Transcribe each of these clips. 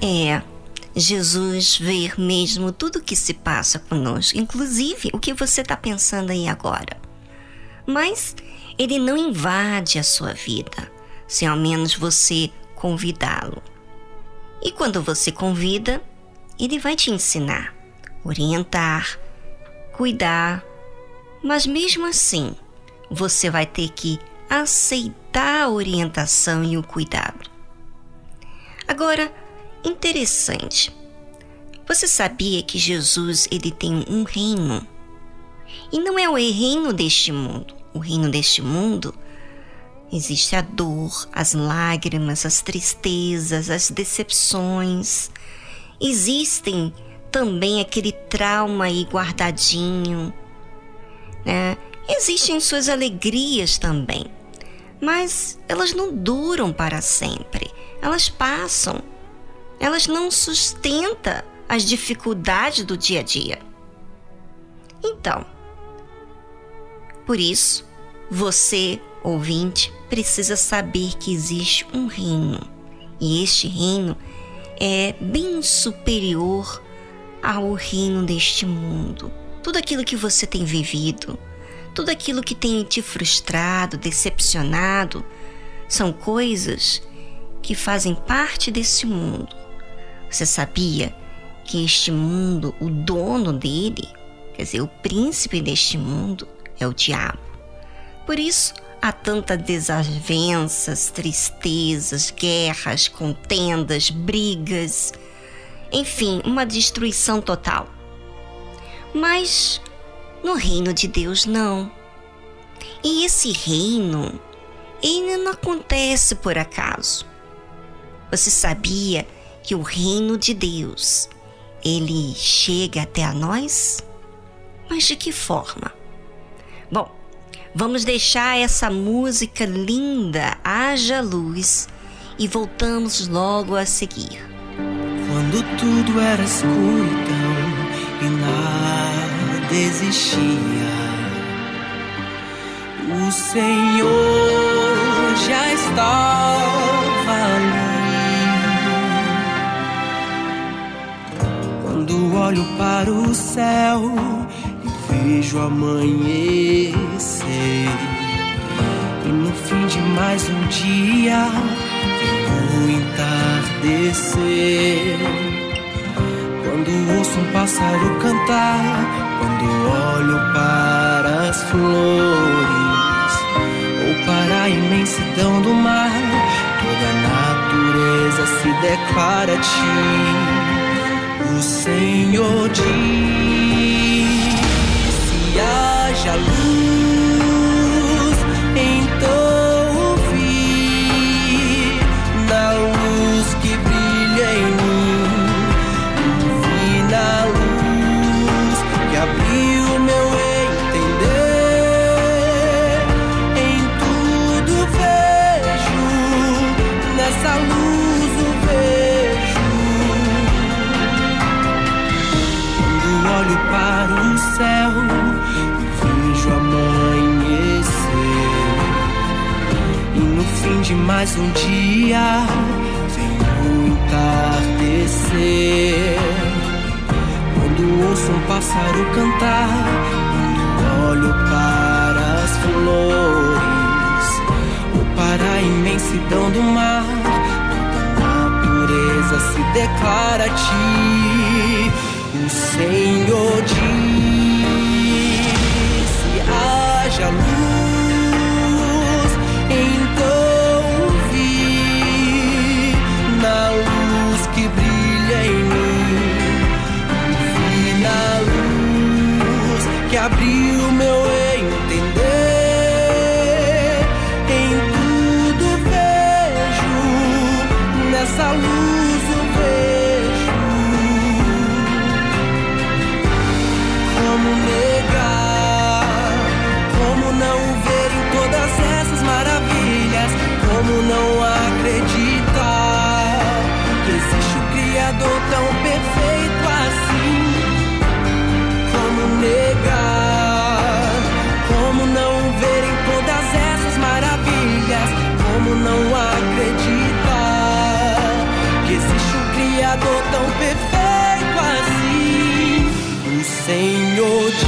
É, Jesus vê mesmo tudo o que se passa conosco, inclusive o que você está pensando aí agora. Mas ele não invade a sua vida, se ao menos você convidá-lo. E quando você convida, ele vai te ensinar, orientar, cuidar, mas mesmo assim, você vai ter que aceitar a orientação e o cuidado. Agora, interessante. Você sabia que Jesus ele tem um reino? E não é o reino deste mundo. O reino deste mundo existe a dor, as lágrimas, as tristezas, as decepções. Existem também aquele trauma aí guardadinho, né? Existem suas alegrias também, mas elas não duram para sempre. Elas passam. Elas não sustentam as dificuldades do dia a dia. Então, por isso, você, ouvinte, precisa saber que existe um reino. E este reino é bem superior ao reino deste mundo. Tudo aquilo que você tem vivido, tudo aquilo que tem te frustrado, decepcionado, são coisas que fazem parte desse mundo. Você sabia que este mundo, o dono dele, quer dizer, o príncipe deste mundo, é o diabo? Por isso, há tantas desavenças, tristezas, guerras, contendas, brigas, enfim, uma destruição total. Mas no reino de Deus, não. E esse reino, ele não acontece por acaso. Você sabia que o reino de Deus, ele chega até a nós? Mas de que forma? Bom, vamos deixar essa música linda, Haja Luz, e voltamos logo a seguir. Quando tudo era escuridão e nada desistia. O Senhor já estava ali. Olho para o céu e vejo amanhecer, e no fim de mais um dia vem o entardecer. Quando ouço um pássaro cantar quando olho para as flores ou para a imensidão do mar, toda a natureza se declara a ti. O Senhor diz: se haja luz. Mais um dia vem entardecer. Quando ouço um pássaro cantar, quando olho para as flores, ou para a imensidão do mar, toda a natureza se declara a ti. O Senhor diz: haja luz, Lord.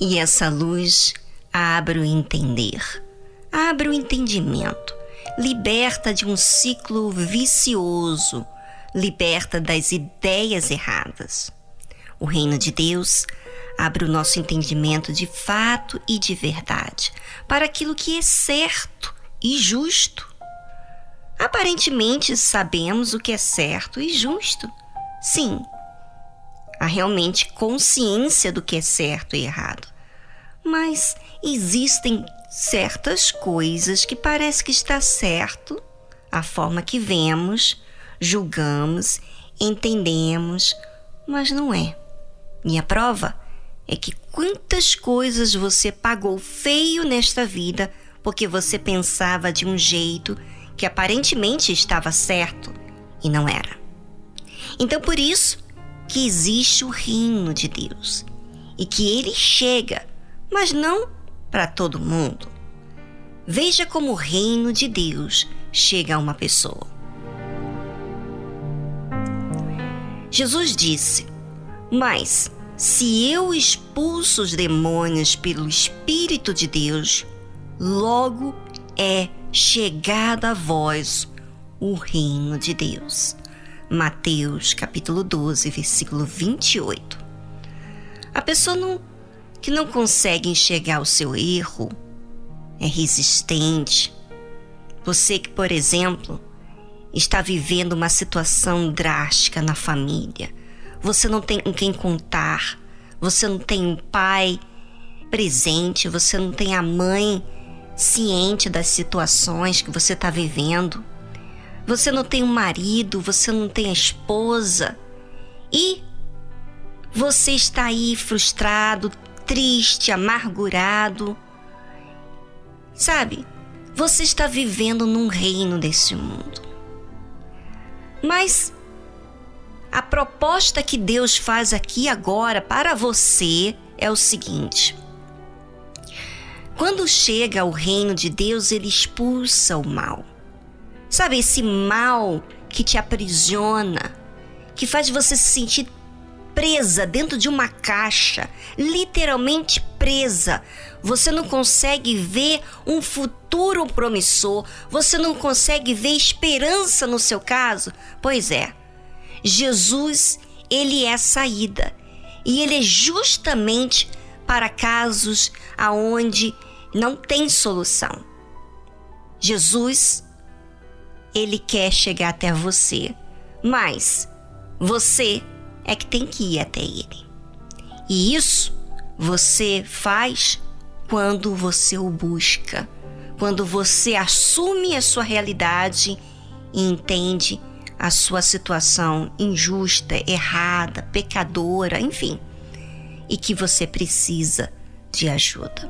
E essa luz abre o entender, abre o entendimento, liberta de um ciclo vicioso, liberta das ideias erradas. O reino de Deus abre o nosso entendimento de fato e de verdade para aquilo que é certo e justo. Aparentemente sabemos o que é certo e justo. Sim, há realmente consciência do que é certo e errado. Mas existem certas coisas que parece que está certo, a forma que vemos, julgamos, entendemos, mas não é. E a prova é que quantas coisas você pagou feio nesta vida porque você pensava de um jeito que aparentemente estava certo e não era. Então por isso que existe o reino de Deus e que ele chega mas não para todo mundo. Veja como o reino de Deus chega a uma pessoa. Jesus disse: Mas se eu expulso os demônios pelo Espírito de Deus, logo é chegado a vós o reino de Deus. Mateus capítulo 12, versículo 28. A pessoa não que não consegue enxergar o seu erro, é resistente. Você que, por exemplo, está vivendo uma situação drástica na família, você não tem com quem contar, você não tem um pai presente, você não tem a mãe ciente das situações que você está vivendo, você não tem um marido, você não tem a esposa e você está aí frustrado, triste, amargurado. Sabe, você está vivendo num reino desse mundo. Mas a proposta que Deus faz aqui agora para você é o seguinte: quando chega o reino de Deus, ele expulsa o mal. Sabe, esse mal que te aprisiona, que faz você se sentir presa dentro de uma caixa, literalmente presa. Você não consegue ver um futuro promissor, você não consegue ver esperança no seu caso? Pois é. Jesus, ele é a saída. E ele é justamente para casos aonde não tem solução. Jesus, ele quer chegar até você, mas você é que tem que ir até ele. E isso você faz quando você o busca, quando você assume a sua realidade e entende a sua situação injusta, errada, pecadora, enfim, e que você precisa de ajuda.